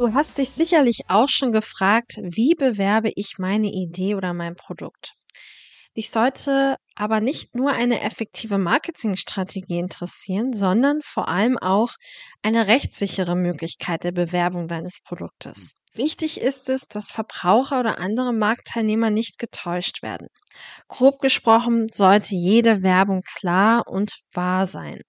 Du hast dich sicherlich auch schon gefragt, wie bewerbe ich meine Idee oder mein Produkt? Dich sollte aber nicht nur eine effektive Marketingstrategie interessieren, sondern vor allem auch eine rechtssichere Möglichkeit der Bewerbung deines Produktes. Wichtig ist es, dass Verbraucher oder andere Marktteilnehmer nicht getäuscht werden. Grob gesprochen sollte jede Werbung klar und wahr sein.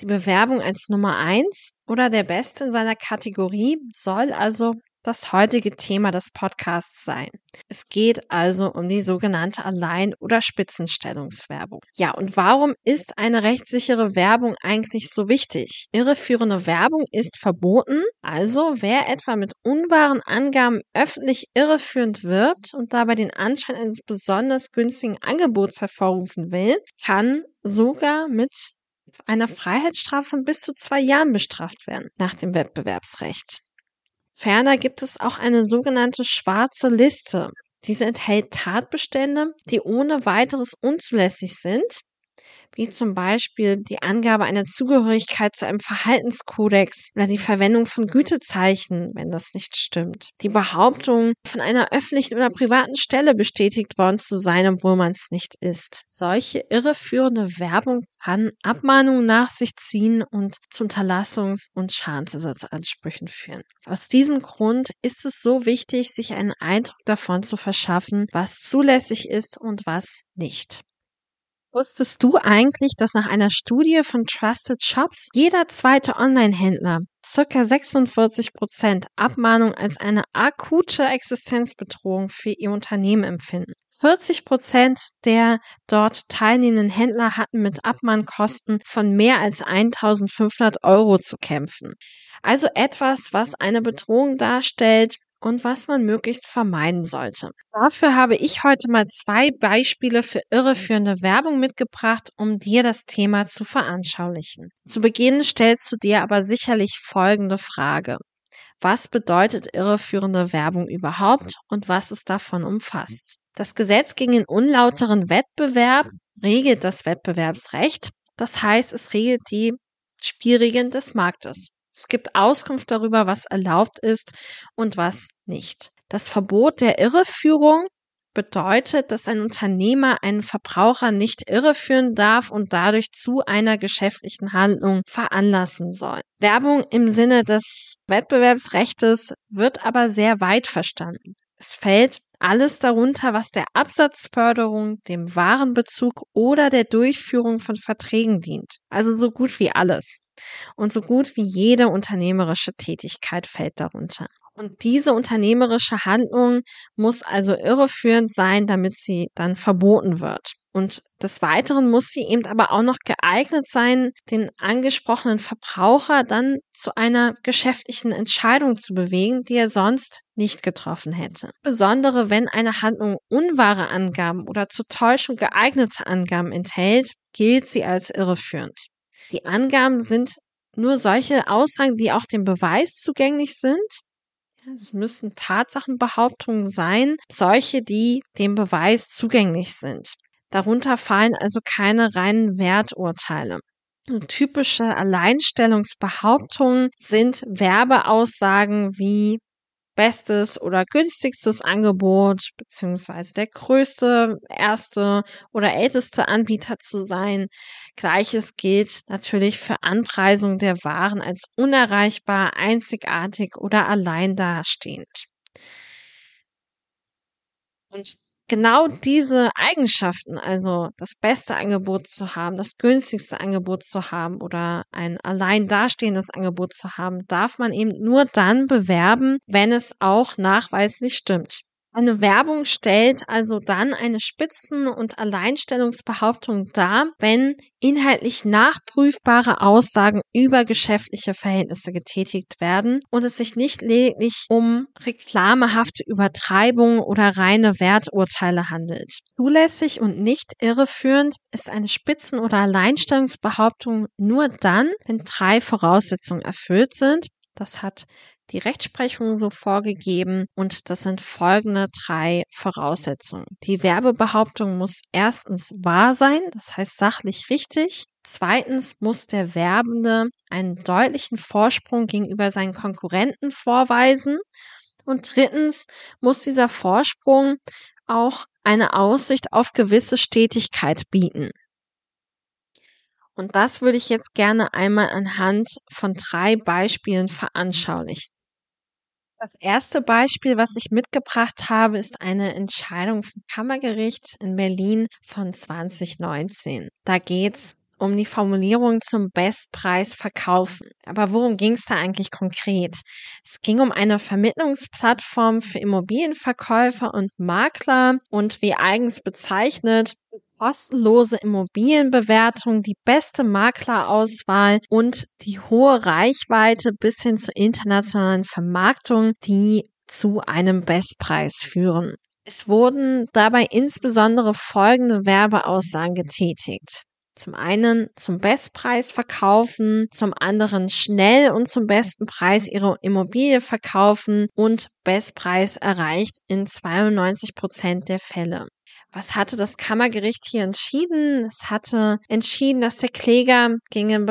Die Bewerbung als Nummer eins oder der Beste in seiner Kategorie soll also das heutige Thema des Podcasts sein. Es geht also um die sogenannte Allein- oder Spitzenstellungswerbung. Ja, und warum ist eine rechtssichere Werbung eigentlich so wichtig? Irreführende Werbung ist verboten, also wer etwa mit unwahren Angaben öffentlich irreführend wirbt und dabei den Anschein eines besonders günstigen Angebots hervorrufen will, kann sogar mit einer Freiheitsstrafe von bis zu zwei Jahren bestraft werden nach dem Wettbewerbsrecht. Ferner gibt es auch eine sogenannte schwarze Liste. Diese enthält Tatbestände, die ohne weiteres unzulässig sind wie zum Beispiel die Angabe einer Zugehörigkeit zu einem Verhaltenskodex oder die Verwendung von Gütezeichen, wenn das nicht stimmt. Die Behauptung, von einer öffentlichen oder privaten Stelle bestätigt worden zu sein, obwohl man es nicht ist. Solche irreführende Werbung kann Abmahnungen nach sich ziehen und zu Unterlassungs- und Schadensersatzansprüchen führen. Aus diesem Grund ist es so wichtig, sich einen Eindruck davon zu verschaffen, was zulässig ist und was nicht. Wusstest du eigentlich, dass nach einer Studie von Trusted Shops jeder zweite Online-Händler circa 46 Prozent Abmahnung als eine akute Existenzbedrohung für ihr Unternehmen empfinden? 40 Prozent der dort teilnehmenden Händler hatten mit Abmahnkosten von mehr als 1500 Euro zu kämpfen. Also etwas, was eine Bedrohung darstellt, und was man möglichst vermeiden sollte. Dafür habe ich heute mal zwei Beispiele für irreführende Werbung mitgebracht, um dir das Thema zu veranschaulichen. Zu Beginn stellst du dir aber sicherlich folgende Frage. Was bedeutet irreführende Werbung überhaupt und was es davon umfasst? Das Gesetz gegen den unlauteren Wettbewerb regelt das Wettbewerbsrecht. Das heißt, es regelt die Spielregeln des Marktes. Es gibt Auskunft darüber, was erlaubt ist und was nicht. Das Verbot der Irreführung bedeutet, dass ein Unternehmer einen Verbraucher nicht irreführen darf und dadurch zu einer geschäftlichen Handlung veranlassen soll. Werbung im Sinne des Wettbewerbsrechtes wird aber sehr weit verstanden. Es fällt alles darunter, was der Absatzförderung, dem Warenbezug oder der Durchführung von Verträgen dient. Also so gut wie alles. Und so gut wie jede unternehmerische Tätigkeit fällt darunter. Und diese unternehmerische Handlung muss also irreführend sein, damit sie dann verboten wird. Und des Weiteren muss sie eben aber auch noch geeignet sein, den angesprochenen Verbraucher dann zu einer geschäftlichen Entscheidung zu bewegen, die er sonst nicht getroffen hätte. Besondere, wenn eine Handlung unwahre Angaben oder zur Täuschung geeignete Angaben enthält, gilt sie als irreführend. Die Angaben sind nur solche Aussagen, die auch dem Beweis zugänglich sind. Es müssen Tatsachenbehauptungen sein, solche, die dem Beweis zugänglich sind. Darunter fallen also keine reinen Werturteile. Typische Alleinstellungsbehauptungen sind Werbeaussagen wie bestes oder günstigstes Angebot, beziehungsweise der größte, erste oder älteste Anbieter zu sein. Gleiches gilt natürlich für Anpreisung der Waren als unerreichbar, einzigartig oder allein dastehend. Und genau diese Eigenschaften, also das beste Angebot zu haben, das günstigste Angebot zu haben oder ein allein dastehendes Angebot zu haben, darf man eben nur dann bewerben, wenn es auch nachweislich stimmt. Eine Werbung stellt also dann eine Spitzen- und Alleinstellungsbehauptung dar, wenn inhaltlich nachprüfbare Aussagen über geschäftliche Verhältnisse getätigt werden und es sich nicht lediglich um reklamehafte Übertreibungen oder reine Werturteile handelt. Zulässig und nicht irreführend ist eine Spitzen- oder Alleinstellungsbehauptung nur dann, wenn drei Voraussetzungen erfüllt sind. Das hat die Rechtsprechung so vorgegeben und das sind folgende drei Voraussetzungen. Die Werbebehauptung muss erstens wahr sein, das heißt sachlich richtig. Zweitens muss der Werbende einen deutlichen Vorsprung gegenüber seinen Konkurrenten vorweisen. Und drittens muss dieser Vorsprung auch eine Aussicht auf gewisse Stetigkeit bieten. Und das würde ich jetzt gerne einmal anhand von drei Beispielen veranschaulichen. Das erste Beispiel, was ich mitgebracht habe, ist eine Entscheidung vom Kammergericht in Berlin von 2019. Da geht's um die Formulierung zum Bestpreis verkaufen. Aber worum ging es da eigentlich konkret? Es ging um eine Vermittlungsplattform für Immobilienverkäufer und Makler und wie eigens bezeichnet, kostenlose Immobilienbewertung, die beste Maklerauswahl und die hohe Reichweite bis hin zur internationalen Vermarktung, die zu einem Bestpreis führen. Es wurden dabei insbesondere folgende Werbeaussagen getätigt. Zum einen zum Bestpreis verkaufen, zum anderen schnell und zum besten Preis ihre Immobilie verkaufen und Bestpreis erreicht in 92 Prozent der Fälle. Was hatte das Kammergericht hier entschieden? Es hatte entschieden, dass der Kläger gegen den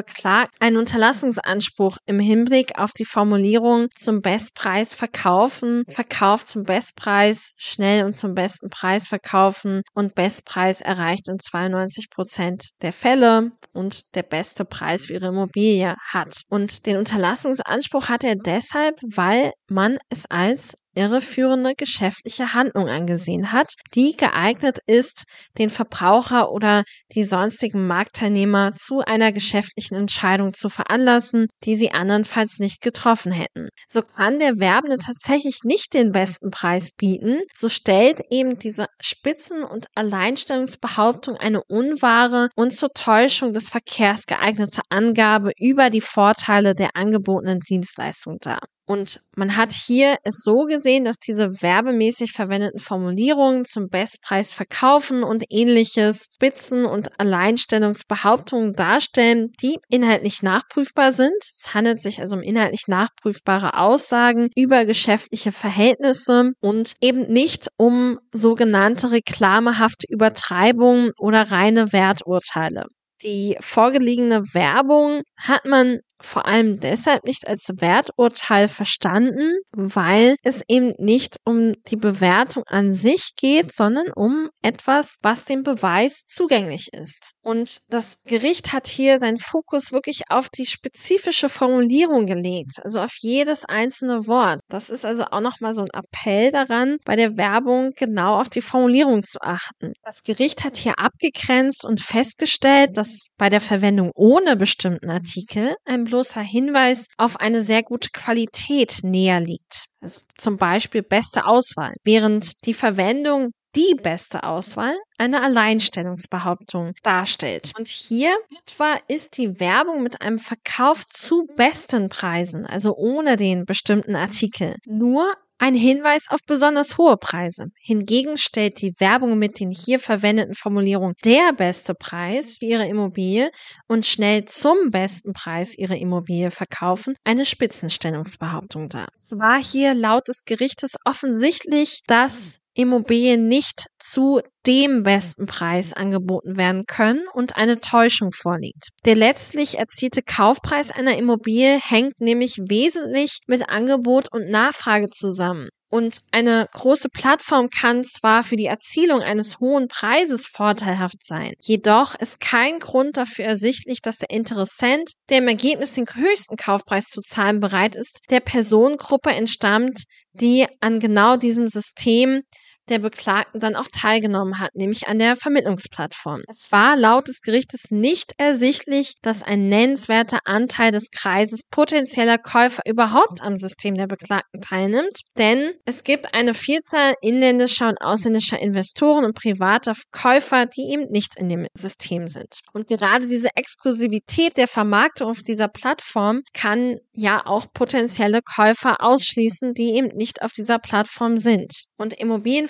einen Unterlassungsanspruch im Hinblick auf die Formulierung zum Bestpreis verkaufen, Verkauf zum Bestpreis, schnell und zum besten Preis verkaufen und Bestpreis erreicht in 92 Prozent der Fälle und der beste Preis für ihre Immobilie hat. Und den Unterlassungsanspruch hat er deshalb, weil man es als irreführende geschäftliche Handlung angesehen hat, die geeignet ist, den Verbraucher oder die sonstigen Marktteilnehmer zu einer geschäftlichen Entscheidung zu veranlassen, die sie andernfalls nicht getroffen hätten. So kann der Werbende tatsächlich nicht den besten Preis bieten, so stellt eben diese Spitzen- und Alleinstellungsbehauptung eine unwahre und zur Täuschung des Verkehrs geeignete Angabe über die Vorteile der angebotenen Dienstleistung dar. Und man hat hier es so gesehen, dass diese werbemäßig verwendeten Formulierungen zum Bestpreis verkaufen und ähnliches Spitzen- und Alleinstellungsbehauptungen darstellen, die inhaltlich nachprüfbar sind. Es handelt sich also um inhaltlich nachprüfbare Aussagen über geschäftliche Verhältnisse und eben nicht um sogenannte reklamehafte Übertreibungen oder reine Werturteile. Die vorgelegene Werbung hat man vor allem deshalb nicht als Werturteil verstanden, weil es eben nicht um die Bewertung an sich geht, sondern um etwas, was dem Beweis zugänglich ist. Und das Gericht hat hier seinen Fokus wirklich auf die spezifische Formulierung gelegt, also auf jedes einzelne Wort. Das ist also auch nochmal so ein Appell daran, bei der Werbung genau auf die Formulierung zu achten. Das Gericht hat hier abgegrenzt und festgestellt, dass bei der Verwendung ohne bestimmten Artikel ein bloßer Hinweis auf eine sehr gute Qualität näher liegt. Also zum Beispiel beste Auswahl, während die Verwendung die beste Auswahl eine Alleinstellungsbehauptung darstellt. Und hier etwa ist die Werbung mit einem Verkauf zu besten Preisen, also ohne den bestimmten Artikel, nur ein Hinweis auf besonders hohe Preise. Hingegen stellt die Werbung mit den hier verwendeten Formulierungen der beste Preis für Ihre Immobilie und schnell zum besten Preis Ihre Immobilie verkaufen eine Spitzenstellungsbehauptung dar. Es war hier laut des Gerichtes offensichtlich, dass Immobilien nicht zu dem besten Preis angeboten werden können und eine Täuschung vorliegt. Der letztlich erzielte Kaufpreis einer Immobilie hängt nämlich wesentlich mit Angebot und Nachfrage zusammen. Und eine große Plattform kann zwar für die Erzielung eines hohen Preises vorteilhaft sein, jedoch ist kein Grund dafür ersichtlich, dass der Interessent, der im Ergebnis den höchsten Kaufpreis zu zahlen bereit ist, der Personengruppe entstammt, die an genau diesem System der Beklagten dann auch teilgenommen hat, nämlich an der Vermittlungsplattform. Es war laut des Gerichtes nicht ersichtlich, dass ein nennenswerter Anteil des Kreises potenzieller Käufer überhaupt am System der Beklagten teilnimmt, denn es gibt eine Vielzahl inländischer und ausländischer Investoren und privater Käufer, die eben nicht in dem System sind. Und gerade diese Exklusivität der Vermarktung auf dieser Plattform kann ja auch potenzielle Käufer ausschließen, die eben nicht auf dieser Plattform sind. Und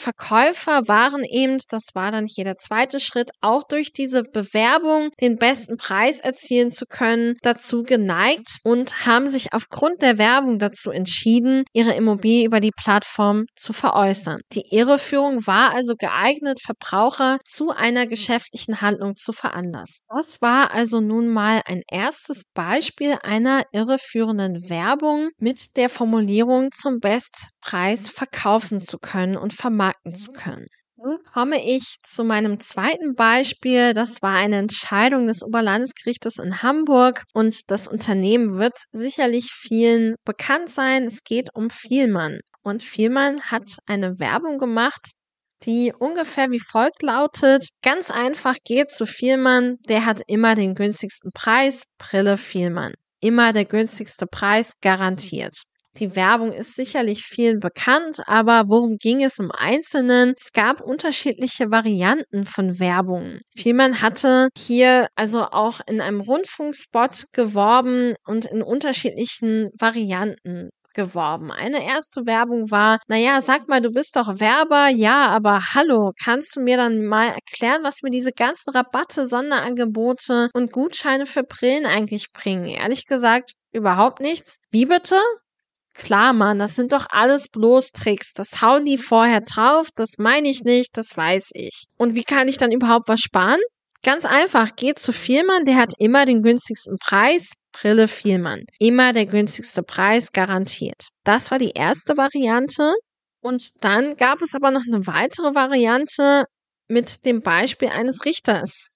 Immobilienverkäufer waren eben, das war dann hier der zweite Schritt, auch durch diese Bewerbung den besten Preis erzielen zu können, dazu geneigt und haben sich aufgrund der Werbung dazu entschieden, ihre Immobilie über die Plattform zu veräußern. Die Irreführung war also geeignet, Verbraucher zu einer geschäftlichen Handlung zu veranlassen. Das war also nun mal ein erstes Beispiel einer irreführenden Werbung mit der Formulierung zum Bestpreis verkaufen zu können und vermarkten zu können. Nun komme ich zu meinem zweiten Beispiel. Das war eine Entscheidung des Oberlandesgerichtes in Hamburg und das Unternehmen wird sicherlich vielen bekannt sein. Es geht um Vielmann. Und Vielmann hat eine Werbung gemacht, die ungefähr wie folgt lautet. Ganz einfach geht zu Vielmann, der hat immer den günstigsten Preis, Brille Vielmann. Immer der günstigste Preis garantiert. Die Werbung ist sicherlich vielen bekannt, aber worum ging es im Einzelnen? Es gab unterschiedliche Varianten von Werbung. Vielmann hatte hier also auch in einem Rundfunkspot geworben und in unterschiedlichen Varianten geworben. Eine erste Werbung war, naja, sag mal, du bist doch Werber. Ja, aber hallo, kannst du mir dann mal erklären, was mir diese ganzen Rabatte, Sonderangebote und Gutscheine für Brillen eigentlich bringen? Ehrlich gesagt, überhaupt nichts. Wie bitte? Klar, Mann, das sind doch alles bloß Tricks. Das hauen die vorher drauf, das meine ich nicht, das weiß ich. Und wie kann ich dann überhaupt was sparen? Ganz einfach, geht zu Vielmann, der hat immer den günstigsten Preis. Brille Vielmann. Immer der günstigste Preis garantiert. Das war die erste Variante. Und dann gab es aber noch eine weitere Variante mit dem Beispiel eines Richters.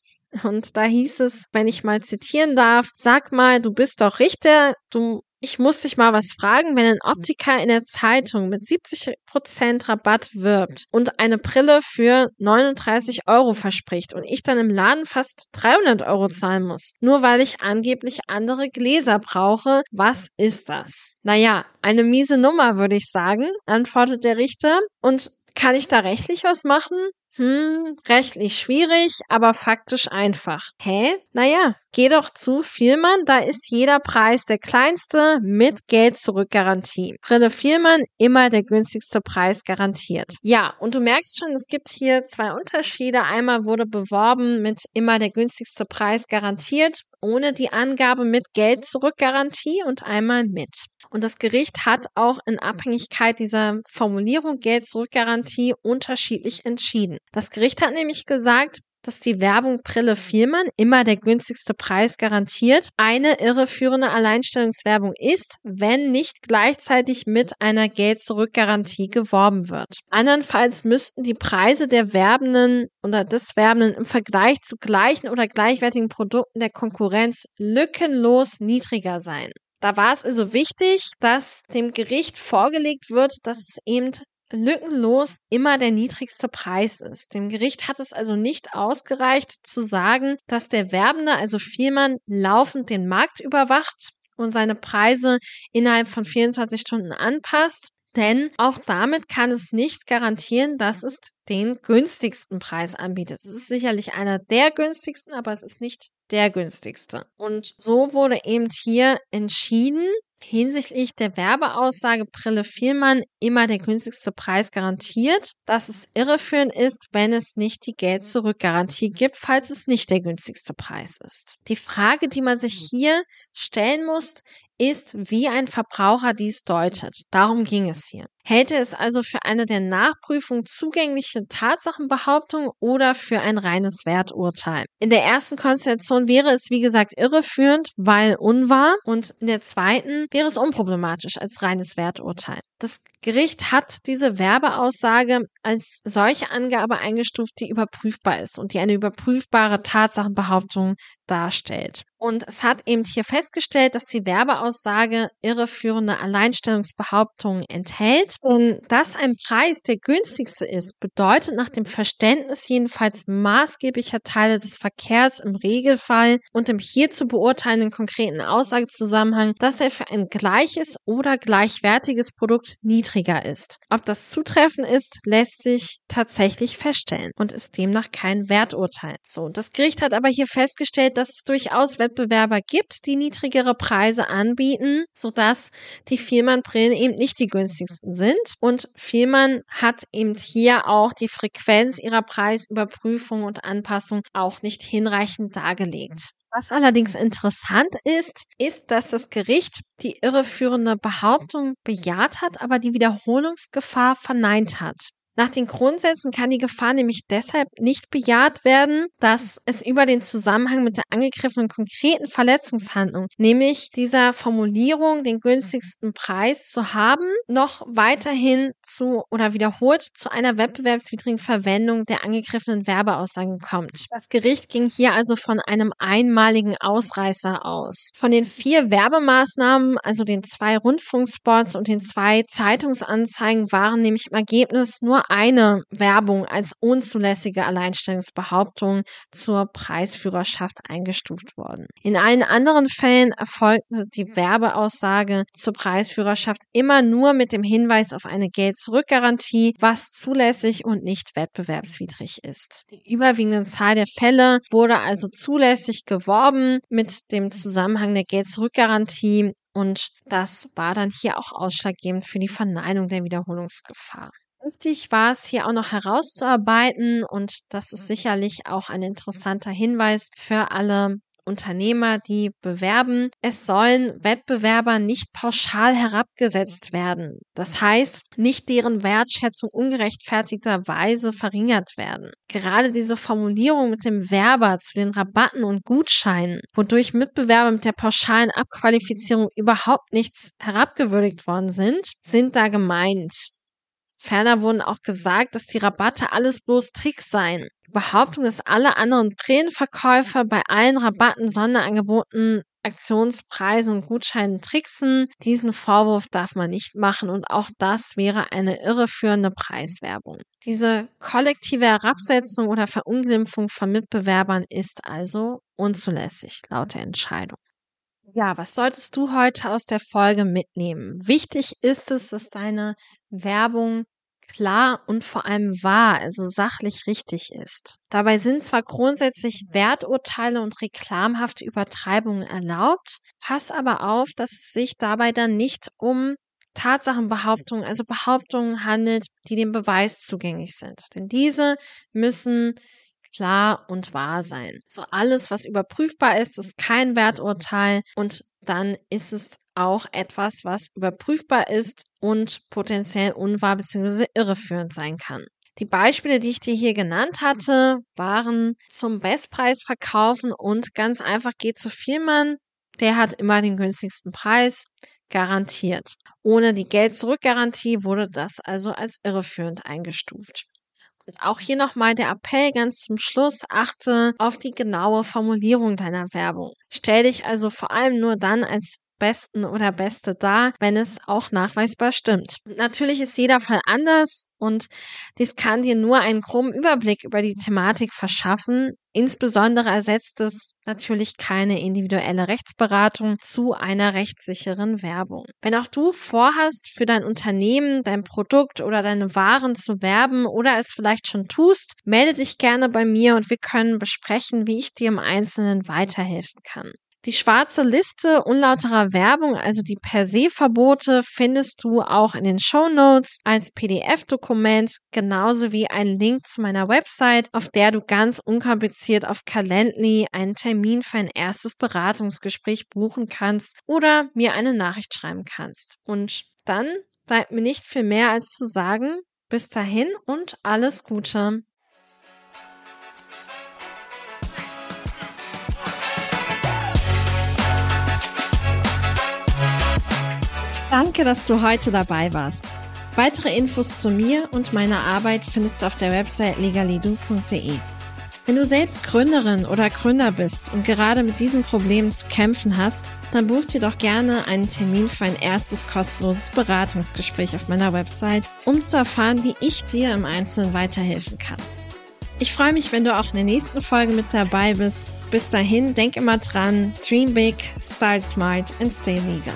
Und da hieß es, wenn ich mal zitieren darf, sag mal, du bist doch Richter, du ich muss dich mal was fragen, wenn ein Optiker in der Zeitung mit 70% Rabatt wirbt und eine Brille für 39 Euro verspricht und ich dann im Laden fast 300 Euro zahlen muss, nur weil ich angeblich andere Gläser brauche, was ist das? Naja, eine miese Nummer, würde ich sagen, antwortet der Richter. Und kann ich da rechtlich was machen? Hm, rechtlich schwierig, aber faktisch einfach. Hä? Naja, geh doch zu Vielmann, da ist jeder Preis der kleinste mit Geld zurück Garantie. Brille Vielmann, immer der günstigste Preis garantiert. Ja, und du merkst schon, es gibt hier zwei Unterschiede. Einmal wurde beworben mit immer der günstigste Preis garantiert ohne die Angabe mit Geld zurück Garantie und einmal mit. Und das Gericht hat auch in Abhängigkeit dieser Formulierung Geld zurück Garantie unterschiedlich entschieden. Das Gericht hat nämlich gesagt, dass die Werbung Brille Vielmann immer der günstigste Preis garantiert, eine irreführende Alleinstellungswerbung ist, wenn nicht gleichzeitig mit einer Geld-Zurück-Garantie geworben wird. Andernfalls müssten die Preise der Werbenden oder des Werbenden im Vergleich zu gleichen oder gleichwertigen Produkten der Konkurrenz lückenlos niedriger sein. Da war es also wichtig, dass dem Gericht vorgelegt wird, dass es eben lückenlos immer der niedrigste Preis ist. Dem Gericht hat es also nicht ausgereicht zu sagen, dass der Werbende, also Vielmann, laufend den Markt überwacht und seine Preise innerhalb von 24 Stunden anpasst. Denn auch damit kann es nicht garantieren, dass es den günstigsten Preis anbietet. Es ist sicherlich einer der günstigsten, aber es ist nicht der günstigste. Und so wurde eben hier entschieden, hinsichtlich der Werbeaussage Brille Vielmann immer der günstigste Preis garantiert, dass es irreführend ist, wenn es nicht die Geld-Zurück-Garantie gibt, falls es nicht der günstigste Preis ist. Die Frage, die man sich hier stellen muss, ist, wie ein Verbraucher dies deutet. Darum ging es hier. Hält er es also für eine der Nachprüfung zugängliche Tatsachenbehauptung oder für ein reines Werturteil? In der ersten Konstellation wäre es, wie gesagt, irreführend, weil unwahr und in der zweiten wäre es unproblematisch als reines Werturteil. Das Gericht hat diese Werbeaussage als solche Angabe eingestuft, die überprüfbar ist und die eine überprüfbare Tatsachenbehauptung darstellt. Und es hat eben hier festgestellt, dass die Werbeaussage irreführende Alleinstellungsbehauptungen enthält. Denn dass ein Preis der günstigste ist, bedeutet nach dem Verständnis jedenfalls maßgeblicher Teile des Verkehrs im Regelfall und im hier zu beurteilenden konkreten Aussagezusammenhang, dass er für ein gleiches oder gleichwertiges Produkt niedriger ist. Ob das zutreffend ist, lässt sich tatsächlich feststellen und ist demnach kein Werturteil. So, das Gericht hat aber hier festgestellt, dass es durchaus Wettbewerber gibt, die niedrigere Preise anbieten, sodass die Vielmann-Brillen eben nicht die günstigsten sind. Und Vielmann hat eben hier auch die Frequenz ihrer Preisüberprüfung und Anpassung auch nicht hinreichend dargelegt. Was allerdings interessant ist, ist, dass das Gericht die irreführende Behauptung bejaht hat, aber die Wiederholungsgefahr verneint hat. Nach den Grundsätzen kann die Gefahr nämlich deshalb nicht bejaht werden, dass es über den Zusammenhang mit der angegriffenen konkreten Verletzungshandlung, nämlich dieser Formulierung, den günstigsten Preis zu haben, noch weiterhin zu oder wiederholt zu einer wettbewerbswidrigen Verwendung der angegriffenen Werbeaussagen kommt. Das Gericht ging hier also von einem einmaligen Ausreißer aus. Von den vier Werbemaßnahmen, also den zwei Rundfunkspots und den zwei Zeitungsanzeigen, waren nämlich im Ergebnis nur eine Werbung als unzulässige Alleinstellungsbehauptung zur Preisführerschaft eingestuft worden. In allen anderen Fällen erfolgte die Werbeaussage zur Preisführerschaft immer nur mit dem Hinweis auf eine Geld-Zurück-Garantie, was zulässig und nicht wettbewerbswidrig ist. Die überwiegende Zahl der Fälle wurde also zulässig geworben mit dem Zusammenhang der Geld-Zurück-Garantie und das war dann hier auch ausschlaggebend für die Verneinung der Wiederholungsgefahr. Wichtig war es hier auch noch herauszuarbeiten und das ist sicherlich auch ein interessanter Hinweis für alle Unternehmer, die bewerben. Es sollen Wettbewerber nicht pauschal herabgesetzt werden. Das heißt, nicht deren Wertschätzung ungerechtfertigterweise verringert werden. Gerade diese Formulierung mit dem Werber zu den Rabatten und Gutscheinen, wodurch Mitbewerber mit der pauschalen Abqualifizierung überhaupt nichts herabgewürdigt worden sind, sind da gemeint. Ferner wurden auch gesagt, dass die Rabatte alles bloß Tricks seien. Behauptung, dass alle anderen Brillenverkäufer bei allen Rabatten, Sonderangeboten, Aktionspreisen und Gutscheinen tricksen, diesen Vorwurf darf man nicht machen und auch das wäre eine irreführende Preiswerbung. Diese kollektive Herabsetzung oder Verunglimpfung von Mitbewerbern ist also unzulässig laut der Entscheidung. Ja, was solltest du heute aus der Folge mitnehmen? Wichtig ist es, dass deine Werbung klar und vor allem wahr, also sachlich richtig ist. Dabei sind zwar grundsätzlich Werturteile und reklamhafte Übertreibungen erlaubt, pass aber auf, dass es sich dabei dann nicht um Tatsachenbehauptungen, also Behauptungen handelt, die dem Beweis zugänglich sind. Denn diese müssen klar und wahr sein. So alles, was überprüfbar ist, ist kein Werturteil und dann ist es auch etwas, was überprüfbar ist und potenziell unwahr bzw. irreführend sein kann. Die Beispiele, die ich dir hier genannt hatte, waren zum Bestpreis verkaufen und ganz einfach geht zu Vielmann, der hat immer den günstigsten Preis, garantiert. Ohne die Geld-Zurück-Garantie wurde das also als irreführend eingestuft. Auch hier nochmal der Appell ganz zum Schluss, achte auf die genaue Formulierung deiner Werbung. Stell dich also vor allem nur dann als Besten oder Beste da, wenn es auch nachweisbar stimmt. Natürlich ist jeder Fall anders und dies kann dir nur einen groben Überblick über die Thematik verschaffen. Insbesondere ersetzt es natürlich keine individuelle Rechtsberatung zu einer rechtssicheren Werbung. Wenn auch du vorhast, für dein Unternehmen, dein Produkt oder deine Waren zu werben oder es vielleicht schon tust, melde dich gerne bei mir und wir können besprechen, wie ich dir im Einzelnen weiterhelfen kann. Die schwarze Liste unlauterer Werbung, also die per se Verbote, findest du auch in den Show Notes als PDF-Dokument, genauso wie ein Link zu meiner Website, auf der du ganz unkompliziert auf Calendly einen Termin für ein erstes Beratungsgespräch buchen kannst oder mir eine Nachricht schreiben kannst. Und dann bleibt mir nicht viel mehr als zu sagen, bis dahin und alles Gute. Danke, dass du heute dabei warst. Weitere Infos zu mir und meiner Arbeit findest du auf der Website legalidu.de. Wenn du selbst Gründerin oder Gründer bist und gerade mit diesem Problem zu kämpfen hast, dann buch dir doch gerne einen Termin für ein erstes kostenloses Beratungsgespräch auf meiner Website, um zu erfahren, wie ich dir im Einzelnen weiterhelfen kann. Ich freue mich, wenn du auch in der nächsten Folge mit dabei bist. Bis dahin, denk immer dran, dream big, style smart and stay legal.